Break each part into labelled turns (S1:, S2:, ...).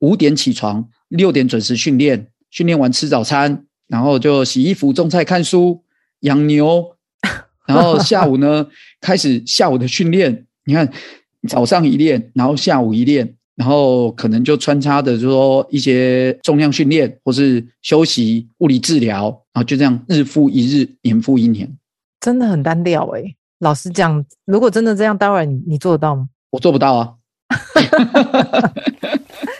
S1: 五点起床，六点准时训练，训练完吃早餐，然后就洗衣服、种菜、看书、养牛，然后下午呢开始下午的训练。你看早上一练，然后下午一练。然后可能就穿插的，就是说一些重量训练，或是休息、物理治疗，然后就这样日复一日，年复一年，
S2: 真的很单调哎。老实讲，如果真的这样，待会你你做得到吗？
S1: 我做不到啊。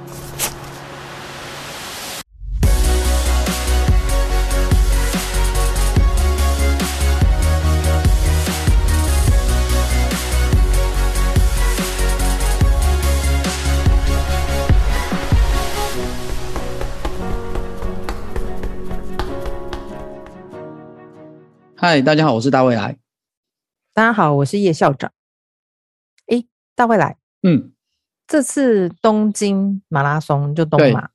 S1: 嗨，大家好，我是大未来。
S2: 大家好，我是叶校长。诶，大未来，
S1: 嗯，
S2: 这次东京马拉松就东马，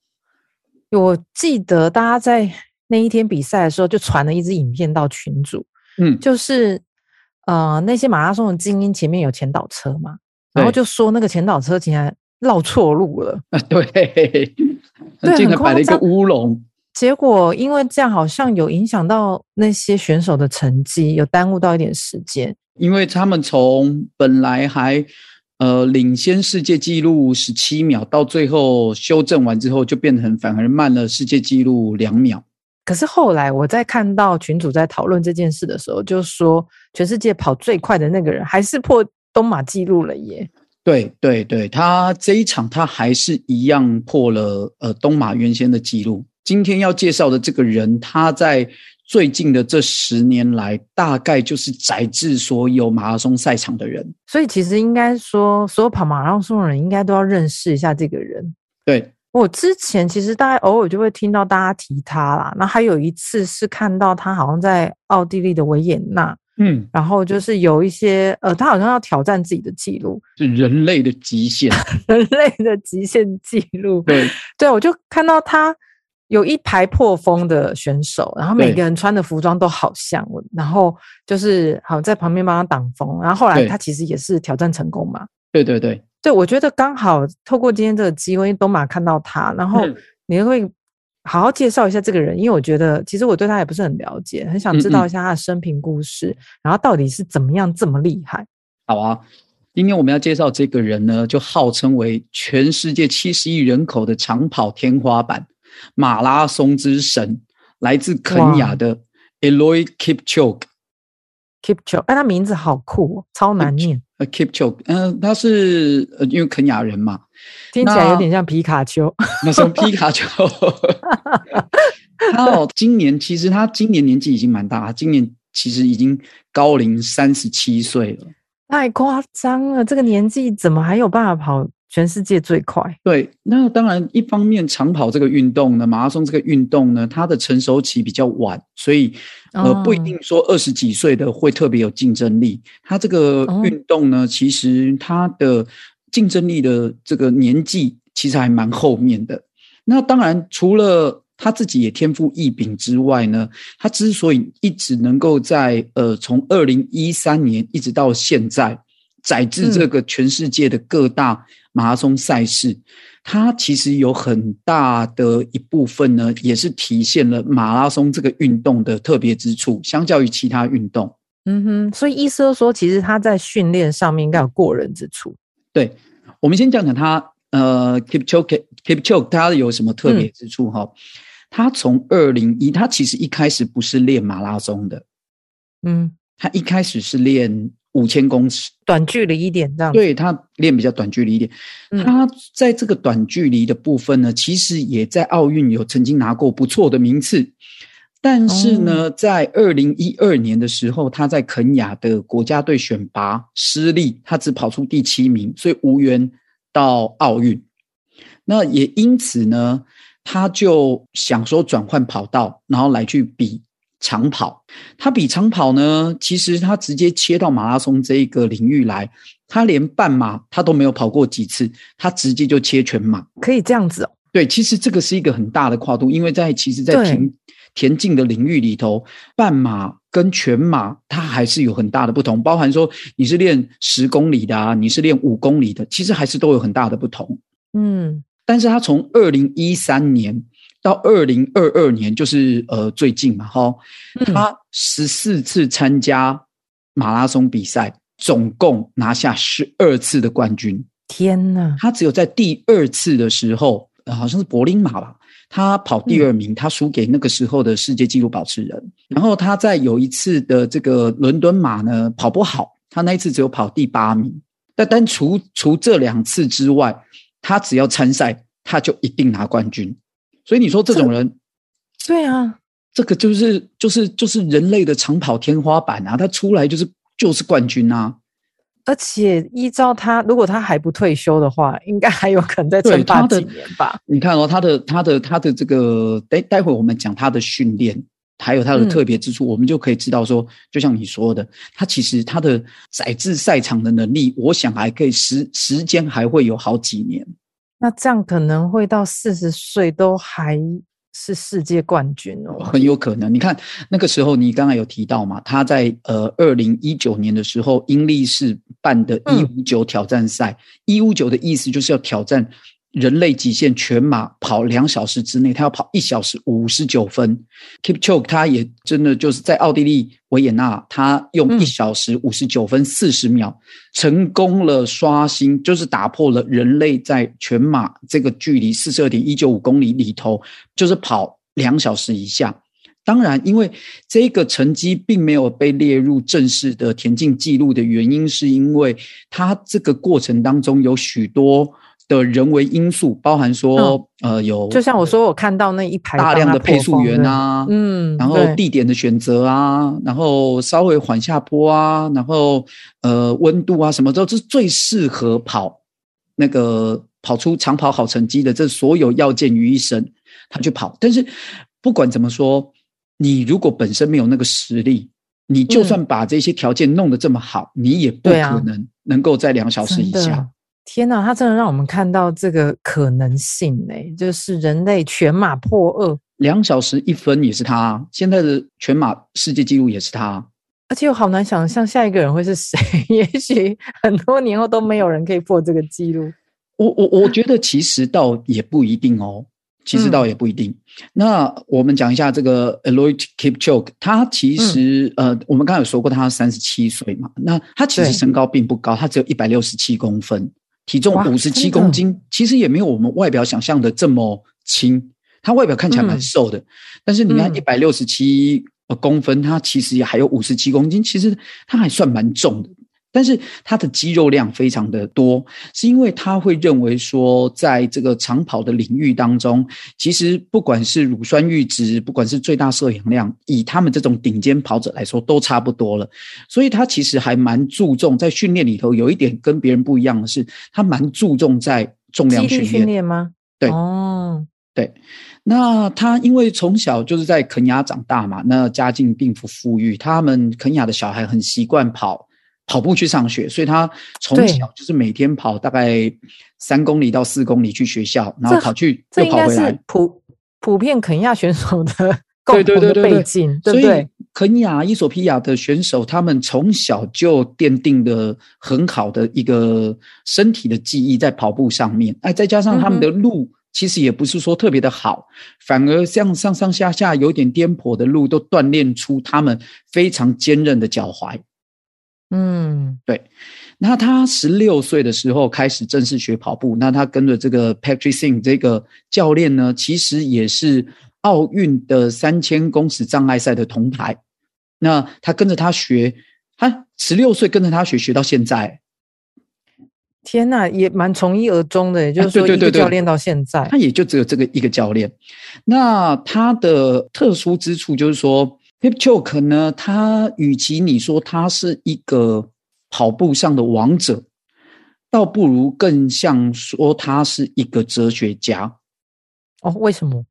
S2: 我记得大家在那一天比赛的时候，就传了一支影片到群组，
S1: 嗯，
S2: 就是呃那些马拉松的精英前面有前导车嘛，然后就说那个前导车竟然绕错路了，
S1: 啊，对，竟然摆了一个乌龙。
S2: 结果因为这样好像有影响到那些选手的成绩，有耽误到一点时间。
S1: 因为他们从本来还呃领先世界纪录十七秒，到最后修正完之后，就变成反而慢了世界纪录两秒。
S2: 可是后来我在看到群主在讨论这件事的时候，就说全世界跑最快的那个人还是破东马纪录了耶。
S1: 对对对，他这一场他还是一样破了呃东马原先的纪录。今天要介绍的这个人，他在最近的这十年来，大概就是载至所有马拉松赛场的人。
S2: 所以其实应该说，所有跑马拉松的人应该都要认识一下这个人。
S1: 对，
S2: 我之前其实大概偶尔就会听到大家提他啦。那还有一次是看到他好像在奥地利的维也纳，
S1: 嗯，
S2: 然后就是有一些呃，他好像要挑战自己的记录，
S1: 是人类的极限，
S2: 人类的极限记录。
S1: 对，
S2: 对，我就看到他。有一排破风的选手，然后每个人穿的服装都好像，然后就是好在旁边帮他挡风，然后后来他其实也是挑战成功嘛。
S1: 对对对
S2: 对，我觉得刚好透过今天这个机会，东马看到他，然后你会好好介绍一下这个人，因为我觉得其实我对他也不是很了解，很想知道一下他的生平故事，嗯嗯，然后到底是怎么样这么厉害。
S1: 好啊，今天我们要介绍这个人呢，就号称为全世界七十亿人口的长跑天花板。马拉松之神，来自肯亚的 Eliud Kipchoge，Kipchoge，
S2: 哎，他名字好酷哦，超难念。
S1: 呃，Kipchoge，嗯，他是呃，因为肯亚人嘛，
S2: 听起来有点像皮卡丘。
S1: 那什么皮卡丘？他哦，今年其实他今年年纪已经蛮大，他今年其实已经高龄三十七岁了。
S2: 太夸张了，这个年纪怎么还有办法跑？全世界最快。对，
S1: 那当然，一方面长跑这个运动呢，马拉松这个运动呢，它的成熟期比较晚，所以呃，不一定说二十几岁的会特别有竞争力。它这个运动呢，其实它的竞争力的这个年纪其实还蛮后面的。那当然，除了他自己也天赋异禀之外呢，他之所以一直能够在呃，从二零一三年一直到现在，载至这个全世界的各大。马拉松赛事，它其实有很大的一部分呢，也是体现了马拉松这个运动的特别之处，相较于其他运动。
S2: 嗯哼，所以意思就是说，其实他在训练上面应该有过人之处。
S1: 对，我们先讲讲他，呃，Kipchoge，Kipchoge，他有什么特别之处？哈、嗯，他从二零一，他其实一开始不是练马拉松的，
S2: 嗯，
S1: 他一开始是练。五千公尺，
S2: 短距离一点这样。
S1: 对，他练比较短距离一点。他在这个短距离的部分呢，其实也在奥运有曾经拿过不错的名次。但是呢，在二零一二年的时候，他在肯雅的国家队选拔失利，他只跑出第七名，所以无缘到奥运。那也因此呢，他就想说转换跑道，然后来去比。长跑，他比长跑呢，其实他直接切到马拉松这一个领域来，他连半马他都没有跑过几次，他直接就切全马，
S2: 可以这样子哦。
S1: 对，其实这个是一个很大的跨度，因为在其实，在田田径的领域里头，半马跟全马它还是有很大的不同，包含说你是练十公里的啊，你是练五公里的，其实还是都有很大的不同。
S2: 嗯，
S1: 但是他从二零一三年到二零二二年，就是呃最近嘛，哈，他十四次参加马拉松比赛，总共拿下十二次的冠军。
S2: 天哪！
S1: 他只有在第二次的时候，好像是柏林马吧，他跑第二名，他输给那个时候的世界纪录保持人。然后他在有一次的这个伦敦马呢，跑不好，他那一次只有跑第八名。但但除除这两次之外，他只要参赛，他就一定拿冠军。所以你说这种人，
S2: 对啊，
S1: 这个就是就是就是人类的长跑天花板啊！他出来就是就是冠军啊！
S2: 而且依照他，如果他还不退休的话，应该还有可能再撑八几年吧？
S1: 你看哦，他的他的他的这个待待会我们讲他的训练，还有他的特别之处，嗯，我们就可以知道说，就像你说的，他其实他的载至赛场的能力，我想还可以时时间还会有好几年。
S2: 那这样可能会到四十岁都还是世界冠军哦，
S1: 很 有可能。你看那个时候，你刚才有提到嘛，他在呃二零一九年的时候，英力士办的一五九挑战赛，一五九的意思就是要挑战。人类极限全马跑两小时之内，他要跑一小时五十九分。Kipchoge 他也真的就是在奥地利维也纳，他用一小时五十九分四十秒，嗯，成功了刷新，就是打破了人类在全马这个距离四十二点一九五公里里头，就是跑两小时以下。当然，因为这个成绩并没有被列入正式的田径记录的原因，是因为他这个过程当中有许多。的人为因素，包含说，嗯、呃，有
S2: 就像我说，我看到那一排
S1: 大量的配速员啊，
S2: 嗯，
S1: 然后地点的选择啊，然后稍微缓下坡啊，然后呃，温度啊，什么都是最适合跑那个跑出长跑好成绩的，这所有要件于一身，他去跑。但是不管怎么说，你如果本身没有那个实力，你就算把这些条件弄得这么好，嗯、你也不可能能够在两小时以下。
S2: 天呐，他真的让我们看到这个可能性呢，就是人类全马破二，
S1: 两小时一分也是他，现在的全马世界纪录也是他，
S2: 而且我好难想象下一个人会是谁，也许很多年后都没有人可以破这个纪录。
S1: 我我我觉得其实倒也不一定哦，其实倒也不一定。嗯、那我们讲一下这个 Eliud Kipchoge，他其实、嗯、呃，我们刚才有说过他三十七岁嘛，那他其实身高并不高，他只有一百六十七公分。体重五十七公斤，其实也没有我们外表想象的这么轻。他外表看起来蛮瘦的，嗯、但是你看一百六十七公分，他其实也还有五十七公斤，其实他还算蛮重的。但是他的肌肉量非常的多，是因为他会认为说，在这个长跑的领域当中，其实不管是乳酸阈值，不管是最大摄氧量，以他们这种顶尖跑者来说，都差不多了。所以他其实还蛮注重在训练里头，有一点跟别人不一样的是，他蛮注重在重量训练。
S2: 训练吗？
S1: 对，
S2: 哦，
S1: 对。那他因为从小就是在肯亚长大嘛，那家境并不富裕，他们肯亚的小孩很习惯跑。跑步去上学，所以他从小就是每天跑大概三公里到四公里去学校，然后跑去又跑回来。
S2: 普普遍肯亚选手的共同的背景，对对对对对，对不对？所以
S1: 肯亚、伊索皮亚的选手，他们从小就奠定的很好的一个身体的记忆在跑步上面。哎，再加上他们的路其实也不是说特别的好，嗯、反而像上上下下有点颠簸的路，都锻炼出他们非常坚韧的脚踝。
S2: 嗯，
S1: 对。那他十六岁的时候开始正式学跑步。那他跟着这个 Patrick Singh 这个教练呢，其实也是奥运的三千公尺障碍赛的铜牌。那他跟着他学，他十六岁跟着他学，学到现在。
S2: 天呐，也蛮从一而终的，也就是说，一个教练到现在，
S1: 他也就只有这个一个教练。那他的特殊之处就是说。Kipchoge 呢，他与其你说他是一个跑步上的王者，倒不如更像说他是一个哲学家。
S2: 哦，为什么？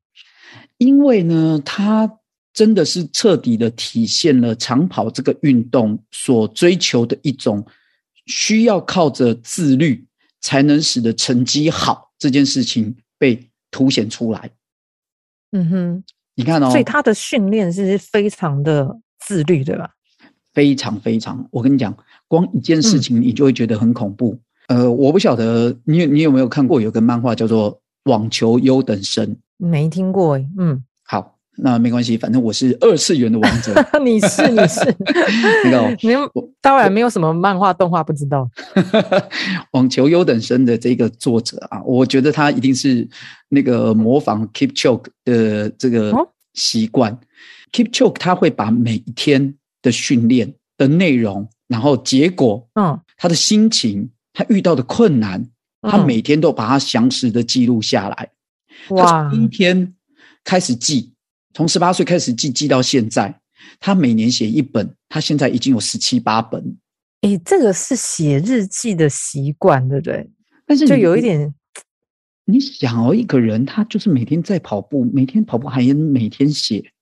S1: 因为呢，他真的是彻底的体现了长跑这个运动所追求的一种需要靠着自律才能使得成绩好这件事情被凸显出来。
S2: 嗯哼，
S1: 你看哦，
S2: 所以他的训练是非常的自律，对吧？
S1: 非常非常，我跟你讲，光一件事情你就会觉得很恐怖。嗯、呃，我不晓得你你有没有看过有个漫画叫做《网球优等生》？
S2: 没听过诶，嗯，
S1: 好。那没关系，反正我是二次元的王者。
S2: 你是你是 那个，你当然没有什么漫画动画不知道。
S1: 网球优等生的这个作者啊，我觉得他一定是那个模仿 Keep Choke 的这个习惯。哦、Keep Choke 他会把每一天的训练的内容，然后结果，嗯，他的心情，他遇到的困难，嗯、他每天都把它详实的记录下来。哇，他从今天开始记。从十八岁开始记，记到现在，他每年写一本，他现在已经有十七八本。
S2: 诶，这个是写日记的习惯，对不对？
S1: 但是
S2: 就有一点，
S1: 你想哦，一个人他就是每天在跑步，每天跑步还每天写，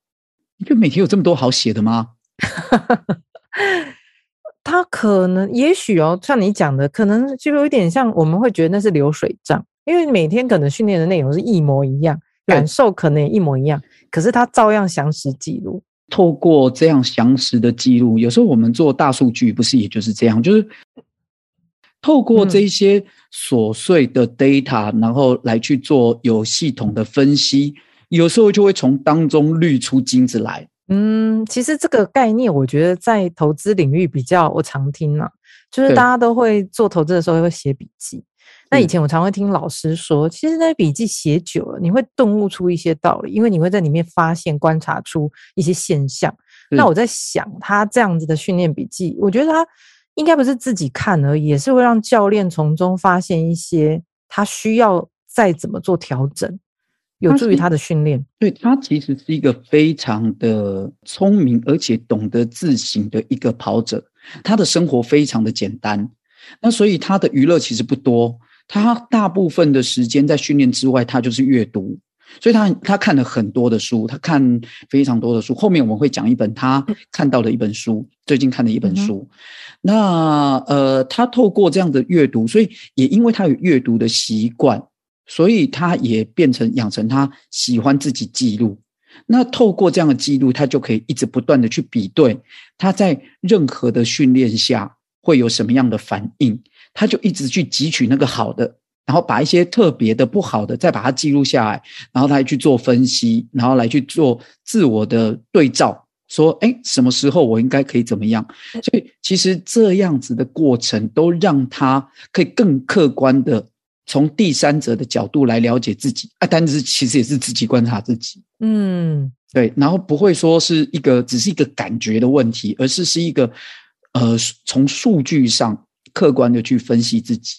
S1: 你就每天有这么多好写的吗？
S2: 他可能，也许哦，像你讲的，可能就有一点像，我们会觉得那是流水账，因为每天可能训练的内容是一模一样，感受可能也一模一样。可是他照样详实记录，
S1: 透过这样详实的记录，有时候我们做大数据不是也就是这样，就是透过这些琐碎的 data，嗯，然后来去做有系统的分析，有时候就会从当中滤出金子来。
S2: 嗯，其实这个概念，我觉得在投资领域比较我常听呢，就是大家都会做投资的时候会写笔记。那以前我常会听老师说，其实那笔记写久了，你会顿悟出一些道理，因为你会在里面发现、观察出一些现象。那我在想，他这样子的训练笔记，我觉得他应该不是自己看而已，也是会让教练从中发现一些他需要再怎么做调整，有助于他的训练。
S1: 对，他其实是一个非常的聪明，而且懂得自省的一个跑者。他的生活非常的简单，那所以他的娱乐其实不多。他大部分的时间在训练之外，他就是阅读，所以他他看了很多的书，他看非常多的书。后面我们会讲一本他看到的一本书，最近看的一本书。嗯、那呃，他透过这样的阅读，所以也因为他有阅读的习惯，所以他也变成养成他喜欢自己记录。那透过这样的记录，他就可以一直不断的去比对他在任何的训练下会有什么样的反应。他就一直去汲取那个好的，然后把一些特别的不好的再把它记录下来，然后他还去做分析，然后来去做自我的对照，说，哎，什么时候我应该可以怎么样？所以其实这样子的过程都让他可以更客观的从第三者的角度来了解自己啊，但是其实也是自己观察自己，
S2: 嗯，
S1: 对，然后不会说是一个只是一个感觉的问题，而是是一个呃从数据上。客观的去分析自己，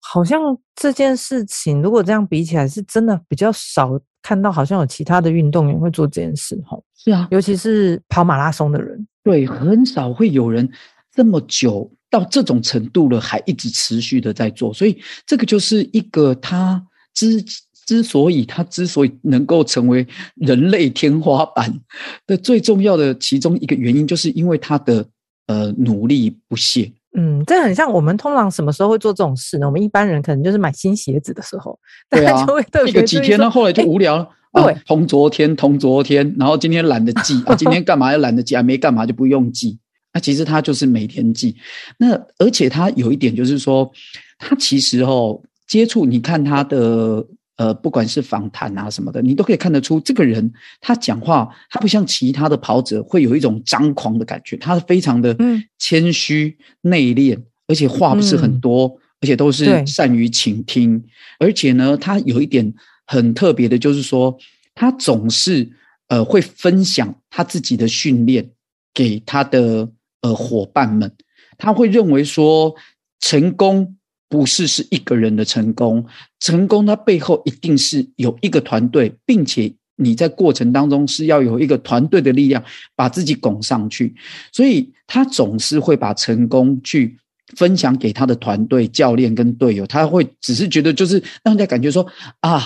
S2: 好像这件事情如果这样比起来，是真的比较少看到，好像有其他的运动员会做这件事。哈，
S1: 是啊，
S2: 尤其是跑马拉松的人，
S1: 对，很少会有人这么久到这种程度了，还一直持续的在做。所以这个就是一个他之之所以他之所以能够成为人类天花板的最重要的其中一个原因，就是因为他的呃努力不懈。
S2: 嗯，这很像我们通常什么时候会做这种事呢？我们一般人可能就是买新鞋子的时候，
S1: 对啊，
S2: 就会特别
S1: 个几天呢，后来就无聊了。对、啊，同昨天，同昨天，然后今天懒得记啊，今天干嘛要懒得记啊？没干嘛就不用记。那、啊、其实他就是每天记。那而且他有一点就是说，他其实哦，接触你看他的。呃，不管是访谈啊什么的，你都可以看得出这个人他讲话，他不像其他的跑者会有一种张狂的感觉，他是非常的谦虚内敛，而且话不是很多，嗯、而且都是善于倾听，而且呢，他有一点很特别的，就是说他总是呃会分享他自己的训练给他的呃伙伴们，他会认为说成功。不是是一个人的成功，成功它背后一定是有一个团队，并且你在过程当中是要有一个团队的力量把自己拱上去，所以他总是会把成功去分享给他的团队、教练跟队友，他会只是觉得就是让人家感觉说啊，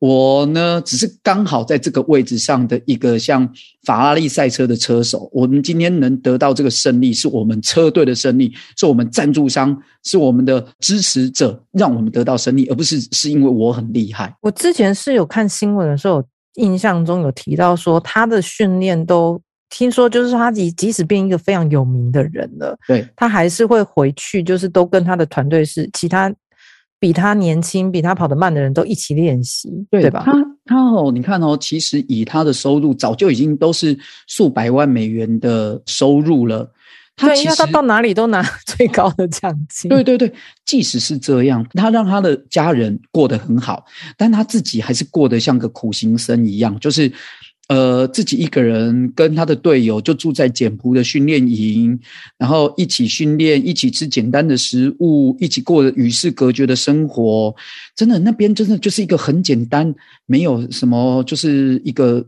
S1: 我呢，只是刚好在这个位置上的一个像法拉利赛车的车手。我们今天能得到这个胜利，是我们车队的胜利，是我们赞助商，是我们的支持者，让我们得到胜利，而不是是因为我很厉害。
S2: 我之前是有看新闻的时候，印象中有提到说，他的训练都听说，就是他即即使变一个非常有名的人了，
S1: 对，
S2: 他还是会回去，就是都跟他的团队是其他。比他年轻、比他跑得慢的人都一起练习，对，对吧？
S1: 他他哦，你看哦，其实以他的收入，早就已经都是数百万美元的收入了。他其实
S2: 他到哪里都拿最高的奖金。
S1: 对对对，即使是这样，他让他的家人过得很好，但他自己还是过得像个苦行僧一样，就是。呃，自己一个人跟他的队友就住在简朴的训练营，然后一起训练，一起吃简单的食物，一起过与世隔绝的生活。真的，那边真的就是一个很简单，没有什么，就是一个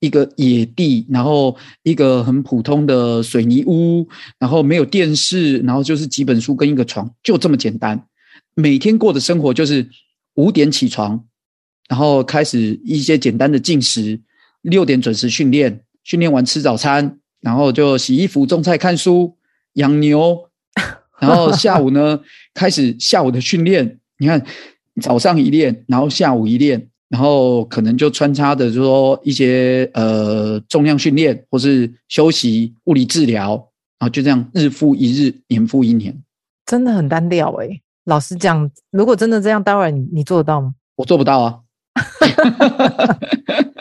S1: 一个野地，然后一个很普通的水泥屋，然后没有电视，然后就是几本书跟一个床，就这么简单。每天过的生活就是五点起床，然后开始一些简单的进食。六点准时训练，训练完吃早餐，然后就洗衣服、种菜、看书、养牛，然后下午呢开始下午的训练。你看，早上一练，然后下午一练，然后可能就穿插的就说一些呃重量训练，或是休息、物理治疗，然后就这样日复一日，年复一年，
S2: 真的很单调诶、欸、老实讲，如果真的这样，待会你你做得到吗？
S1: 我做不到啊。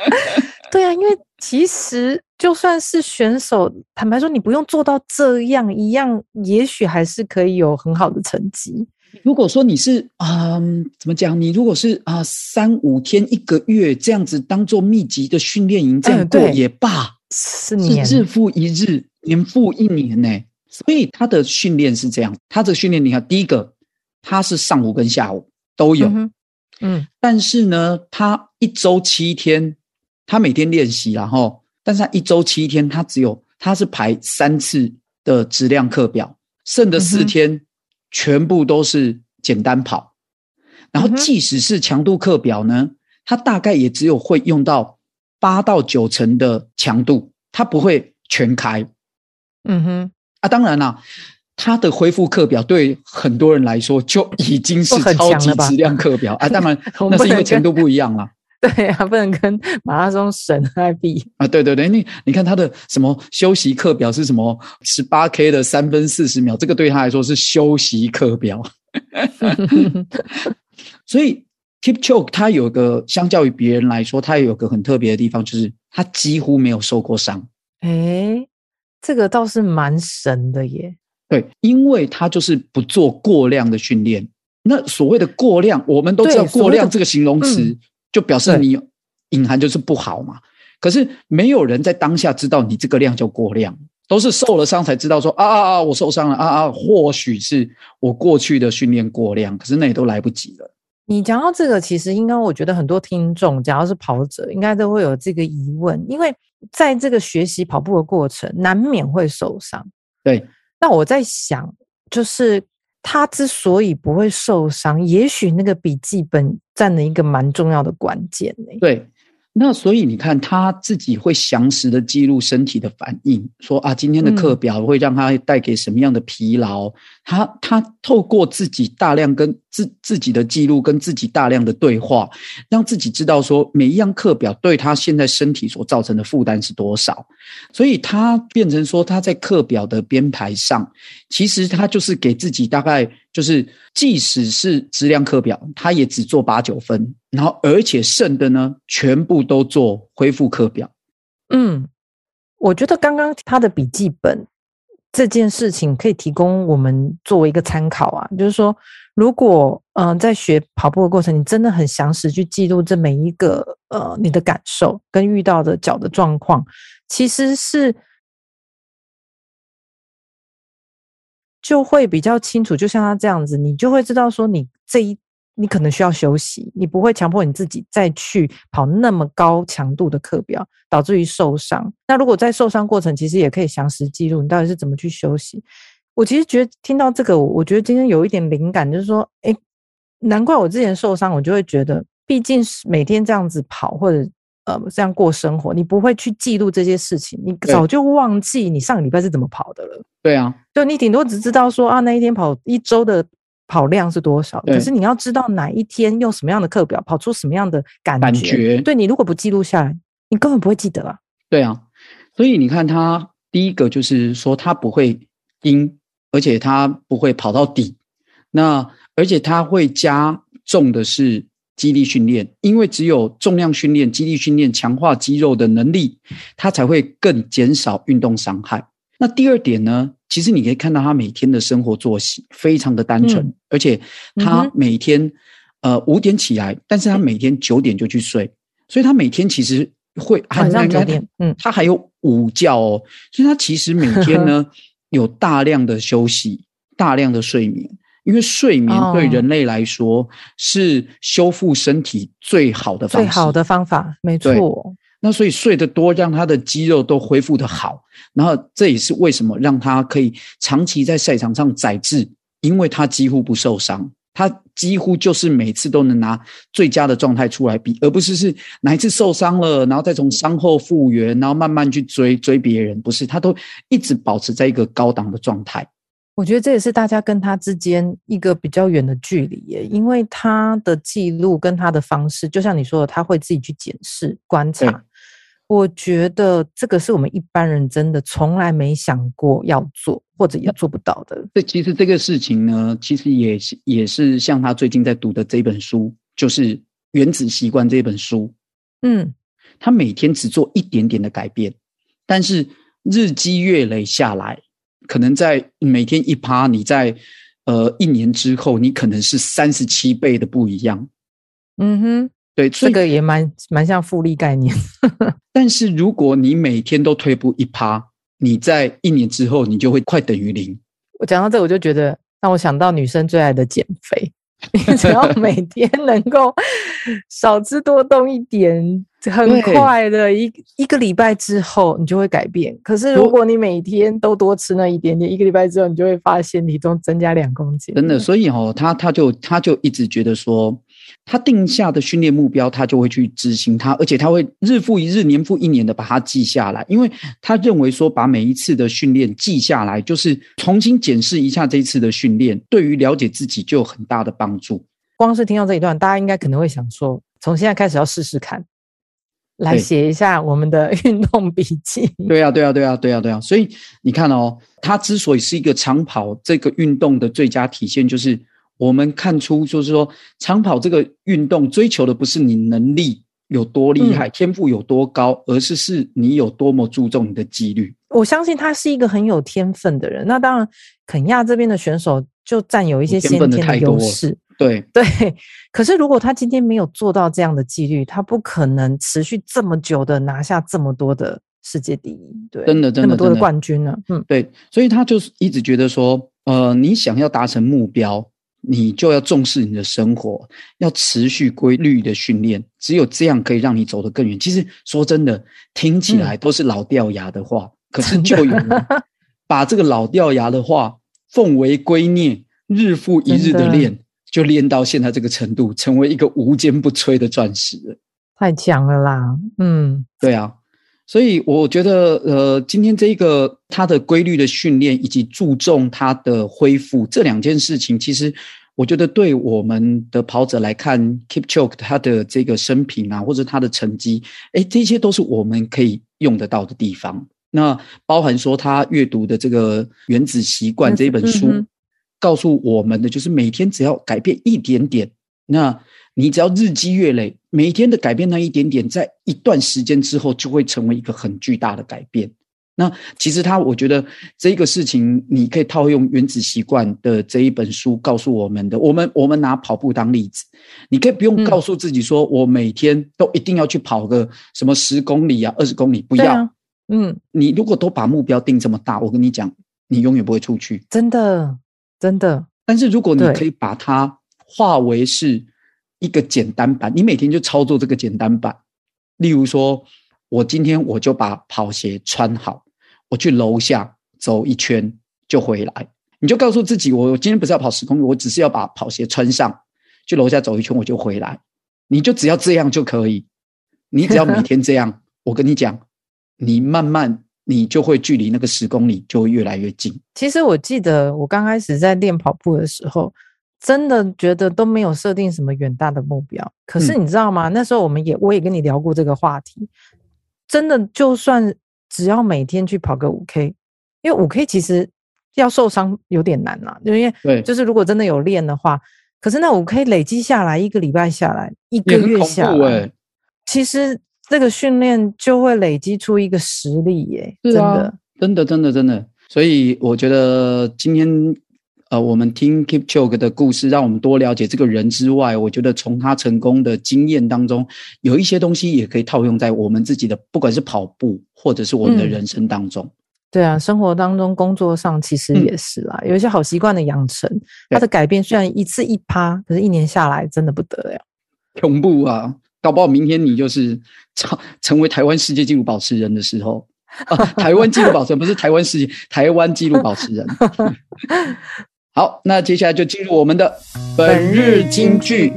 S2: 因为其实就算是选手，坦白说，你不用做到这样一样，也许还是可以有很好的成绩。
S1: 如果说你是啊、呃，怎么讲？你如果是啊、呃，三五天一个月这样子当做密集的训练营这样过也罢，
S2: 是
S1: 日复一日，年复一年呢。所以他的训练是这样，他的训练你看，第一个他是上午跟下午都有，嗯，
S2: 嗯，
S1: 但是呢，他一周七天。他每天练习，然后，但是他一周七天，他只有他是排三次的质量课表，剩的四天全部都是简单跑。然后，即使是强度课表呢，他大概也只有会用到八到九成的强度，他不会全开。
S2: 嗯哼，
S1: 啊，当然啦，他的恢复课表对很多人来说就已经是超级质量课表。啊，当然 那是因为程度不一样啦。
S2: 对啊，不能跟马拉松神 来比
S1: 啊！对对对，你你看他的什么休息课表是什么？十八 K 的三分四十秒，这个对他来说是休息课表。所以 Kipchoge 他有个相较于别人来说，他有个很特别的地方，就是他几乎没有受过伤。
S2: 诶，这个倒是蛮神的耶。
S1: 对，因为他就是不做过量的训练。那所谓的过量，我们都知道过量这个形容词。就表示你隐含就是不好嘛，可是没有人在当下知道你这个量叫过量，都是受了伤才知道说啊啊啊，我受伤了啊啊，或许是我过去的训练过量，可是那也都来不及了。
S2: 你讲到这个，其实应该我觉得很多听众，只要是跑者，应该都会有这个疑问，因为在这个学习跑步的过程，难免会受伤。
S1: 对，
S2: 那我在想，就是。他之所以不会受伤，也许那个笔记本占了一个蛮重要的关键呢。
S1: 对，那所以你看他自己会详实的记录身体的反应，说啊，今天的课表会让他带给什么样的疲劳？嗯、他他透过自己大量跟自自己的记录，跟自己大量的对话，让自己知道说每一样课表对他现在身体所造成的负担是多少。所以他变成说，他在课表的编排上，其实他就是给自己大概就是，即使是质量课表，他也只做八九分，然后而且剩的呢，全部都做恢复课表。
S2: 嗯，我觉得刚刚他的笔记本这件事情可以提供我们作为一个参考啊，就是说，如果嗯、在学跑步的过程，你真的很详实去记录这每一个呃你的感受跟遇到的脚的状况。其实是就会比较清楚，就像他这样子，你就会知道说，你这一你可能需要休息，你不会强迫你自己再去跑那么高强度的课表，导致于受伤。那如果在受伤过程，其实也可以详实记录你到底是怎么去休息。我其实觉得听到这个，我觉得今天有一点灵感，就是说，诶，难怪我之前受伤，我就会觉得。毕竟是每天这样子跑或者呃这样过生活，你不会去记录这些事情，你早就忘记你上个礼拜是怎么跑的了。
S1: 对啊，
S2: 就你顶多只知道说啊，那一天跑一周的跑量是多少，可是你要知道哪一天用什么样的课表跑出什么样的感觉。感觉对，你如果不记录下来，你根本不会记得啊。
S1: 对啊，所以你看他第一个就是说他不会阴，而且他不会跑到底。那而且他会加重的是肌力训练，因为只有重量训练、肌力训练强化肌肉的能力，他才会更减少运动伤害。那第二点呢？其实你可以看到他每天的生活作息非常的单纯，嗯、而且他每天、嗯、呃五点起来，但是他每天九点就去睡，所以他每天其实会
S2: 晚上九点，嗯，
S1: 他还有午觉哦，所以他其实每天呢 有大量的休息，大量的睡眠，因为睡眠对人类来说是修复身体最好的方式，最
S2: 好的方法，没错。
S1: 那所以睡得多，让他的肌肉都恢复的好，然后这也是为什么让他可以长期在赛场上载质，因为他几乎不受伤，他几乎就是每次都能拿最佳的状态出来比，而不是是哪一次受伤了，然后再从伤后复原，然后慢慢去追追别人，不是，他都一直保持在一个高档的状态。
S2: 我觉得这也是大家跟他之间一个比较远的距离耶，因为他的记录跟他的方式，就像你说的，他会自己去检视、观察。我觉得这个是我们一般人真的从来没想过要做，或者也做不到的。
S1: 这其实这个事情呢，其实也是也是像他最近在读的这本书，就是《原子习惯》这本书。
S2: 嗯，
S1: 他每天只做一点点的改变，但是日积月累下来，可能在每天一趴，你在呃一年之后，你可能是三十七倍的不一样。
S2: 嗯哼。
S1: 对，
S2: 这个也蛮蛮像复利概念。
S1: 但是如果你每天都退步一趴，你在一年之后，你就会快等于零。
S2: 我讲到这，我就觉得让我想到女生最爱的减肥。你只要每天能够少吃多动一点，很快的一一个礼拜之后，你就会改变。可是如果你每天都多吃那一点点，一个礼拜之后，你就会发现体重增加两公斤。
S1: 真的，所以哦，他他就他就一直觉得说。他定下的训练目标，他就会去执行它，而且他会日复一日、年复一年的把它记下来，因为他认为说，把每一次的训练记下来，就是重新检视一下这一次的训练，对于了解自己就有很大的帮助。
S2: 光是听到这一段，大家应该可能会想说，从现在开始要试试看，来写一下我们的 运动笔记。
S1: 对啊，对啊，对啊，对啊，对啊。所以你看哦，他之所以是一个长跑这个运动的最佳体现，就是。我们看出，就是说，长跑这个运动追求的不是你能力有多厉害，嗯、天赋有多高，而是是你有多么注重你的纪律。
S2: 我相信他是一个很有天分的人。那当然，肯亚这边的选手就占有一些先天的优势。
S1: 对
S2: 对。可是，如果他今天没有做到这样的纪律，他不可能持续这么久的拿下这么多的世界第一。对，
S1: 真的，真的，
S2: 那么多的冠军呢？嗯，
S1: 对。所以他就是一直觉得说，呃，你想要达成目标。你就要重视你的生活，要持续规律的训练，只有这样可以让你走得更远。其实说真的，听起来都是老掉牙的话，嗯、可是就有人 把这个老掉牙的话奉为圭臬，日复一日的练，的就练到现在这个程度，成为一个无坚不摧的钻石了。
S2: 太强了啦！嗯，
S1: 对啊，所以我觉得，呃，今天这一个他的规律的训练以及注重他的恢复这两件事情，其实。我觉得对我们的跑者来看，Kipchoge 他的这个生平啊，或者他的成绩，诶，这些都是我们可以用得到的地方。那包含说他阅读的这个《原子习惯》这一本书，嗯、告诉我们的就是每天只要改变一点点，那你只要日积月累，每天的改变那一点点，在一段时间之后就会成为一个很巨大的改变。那其实他，我觉得这个事情，你可以套用《原子习惯》的这一本书告诉我们的。我们我们拿跑步当例子，你可以不用告诉自己说，我每天都一定要去跑个什么十公里啊、二十公里，不要。
S2: 嗯，
S1: 你如果都把目标定这么大，我跟你讲，你永远不会出去。
S2: 真的，真的。
S1: 但是如果你可以把它化为是一个简单版，你每天就操作这个简单版，例如说。我今天我就把跑鞋穿好，我去楼下走一圈就回来。你就告诉自己，我今天不是要跑十公里，我只是要把跑鞋穿上，去楼下走一圈我就回来。你就只要这样就可以，你只要每天这样，我跟你讲，你慢慢你就会距离那个十公里就会越来越近。
S2: 其实我记得我刚开始在练跑步的时候，真的觉得都没有设定什么远大的目标。可是你知道吗？嗯、那时候我们也我也跟你聊过这个话题，真的就算只要每天去跑个五 K，因为五 K 其实要受伤有点难呐，因为对，就是如果真的有练的话。可是那五 K 累积下来，一个礼拜下来，一个月下来，欸、其实这个训练就会累积出一个实力耶、
S1: 啊，
S2: 真
S1: 的，真的，真的，真的。所以我觉得今天呃，我们听 Keep Choke 的故事，让我们多了解这个人之外，我觉得从他成功的经验当中，有一些东西也可以套用在我们自己的，不管是跑步或者是我们的人生当中。嗯
S2: 对啊，生活当中、工作上其实也是啦，嗯、有一些好习惯的养成，它的改变虽然一次一趴，可是一年下来真的不得了，
S1: 恐怖啊！搞不好明天你就是成成为台湾世界纪录保持人的时候，啊、台湾纪录保持人不是台湾世界，台湾纪录保持人。好，那接下来就进入我们的本日金句，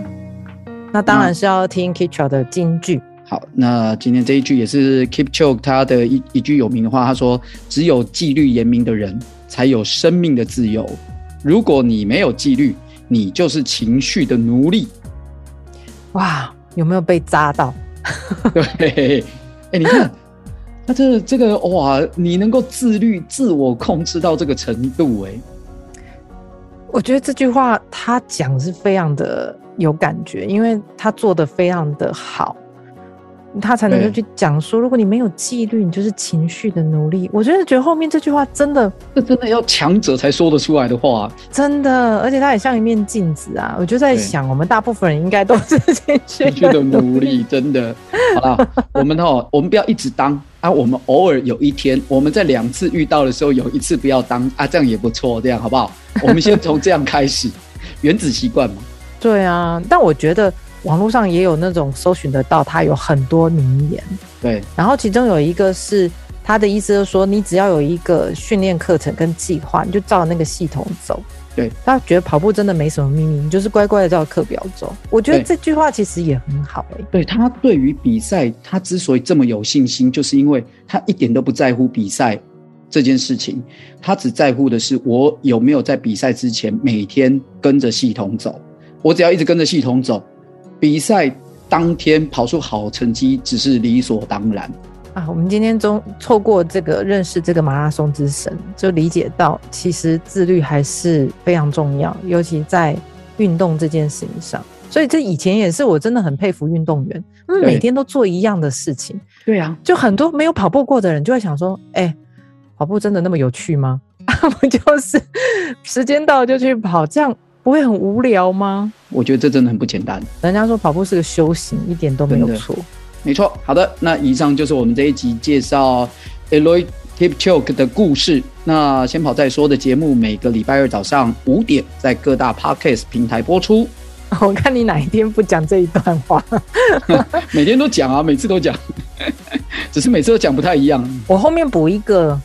S2: 那当然是要听 Kipchoge 的金句。
S1: 好，那今天这一句也是 Kipchoge 他的一一句有名的话，他说：“只有纪律严明的人才有生命的自由。如果你没有纪律，你就是情绪的奴隶。”
S2: 哇，有没有被扎到？
S1: 对，哎、欸，你看，那这这个哇，你能够自律、自我控制到这个程度，哎，
S2: 我觉得这句话他讲是非常的有感觉，因为他做的非常的好。他才能够去讲说，如果你没有纪律，你就是情绪的奴隶。我真的觉得后面这句话真的，
S1: 这真的要强者才说得出来的话，
S2: 真的，而且它也像一面镜子啊。我就在想，我们大部分人应该都是情绪的奴隶，
S1: 真的。好了，我们哦，我们不要一直当啊，我们偶尔有一天，我们在两次遇到的时候，有一次不要当啊，这样也不错，这样好不好？我们先从这样开始，原子习惯嘛。
S2: 对啊，但我觉得。网络上也有那种搜寻得到，他有很多名言。
S1: 对，
S2: 然后其中有一个是他的意思，就是说你只要有一个训练课程跟计划，你就照那个系统走。
S1: 对，
S2: 他觉得跑步真的没什么秘密，你就是乖乖的照课表走。我觉得这句话其实也很好诶、欸。
S1: 对，他对于比赛，他之所以这么有信心，就是因为他一点都不在乎比赛这件事情，他只在乎的是我有没有在比赛之前每天跟着系统走。我只要一直跟着系统走。比赛当天跑出好成绩只是理所当然
S2: 啊！我们今天中错过这个认识这个马拉松之神，就理解到其实自律还是非常重要，尤其在运动这件事情上。所以这以前也是我真的很佩服运动员，他们每天都做一样的事情。
S1: 对啊，
S2: 就很多没有跑步过的人就会想说：“哎、欸，跑步真的那么有趣吗？” 不就是时间到就去跑这样。不会很无聊吗？
S1: 我觉得这真的很不简单。
S2: 人家说跑步是个修行，一点都没有错。
S1: 没错。好的，那以上就是我们这一集介绍 Eliud Kipchoge 的故事。那先跑再说的节目，每个礼拜二早上五点在各大 Podcast 平台播出。
S2: 我看你哪一天不讲这一段话？
S1: 每天都讲啊，每次都讲，只是每次都讲不太一样。
S2: 我后面补一个。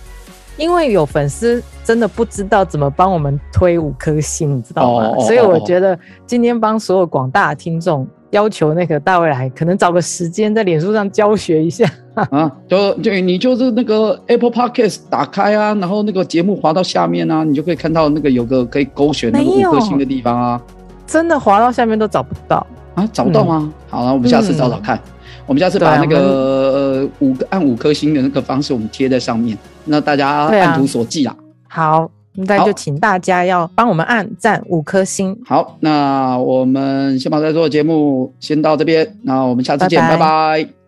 S2: 因为有粉丝真的不知道怎么帮我们推五颗星，你知道吗？Oh, oh, oh, oh. 所以我觉得今天帮所有广大的听众要求那个大卫来，可能找个时间在脸书上教学一下
S1: 啊。就就你就是那个 Apple Podcast 打开啊，然后那个节目滑到下面啊，你就可以看到那个有个可以勾选那个五颗星的地方啊。
S2: 真的滑到下面都找不到
S1: 啊？找不到吗？嗯、好了，我们下次找找看。嗯我们下次把那个呃五个按五颗星的那个方式，我们贴在上面，那大家按图索骥啦。
S2: 好，那就请大家要帮我们按赞五颗星。
S1: 好，那我们先把在做的节目先到这边，那我们下次见，拜拜。拜拜。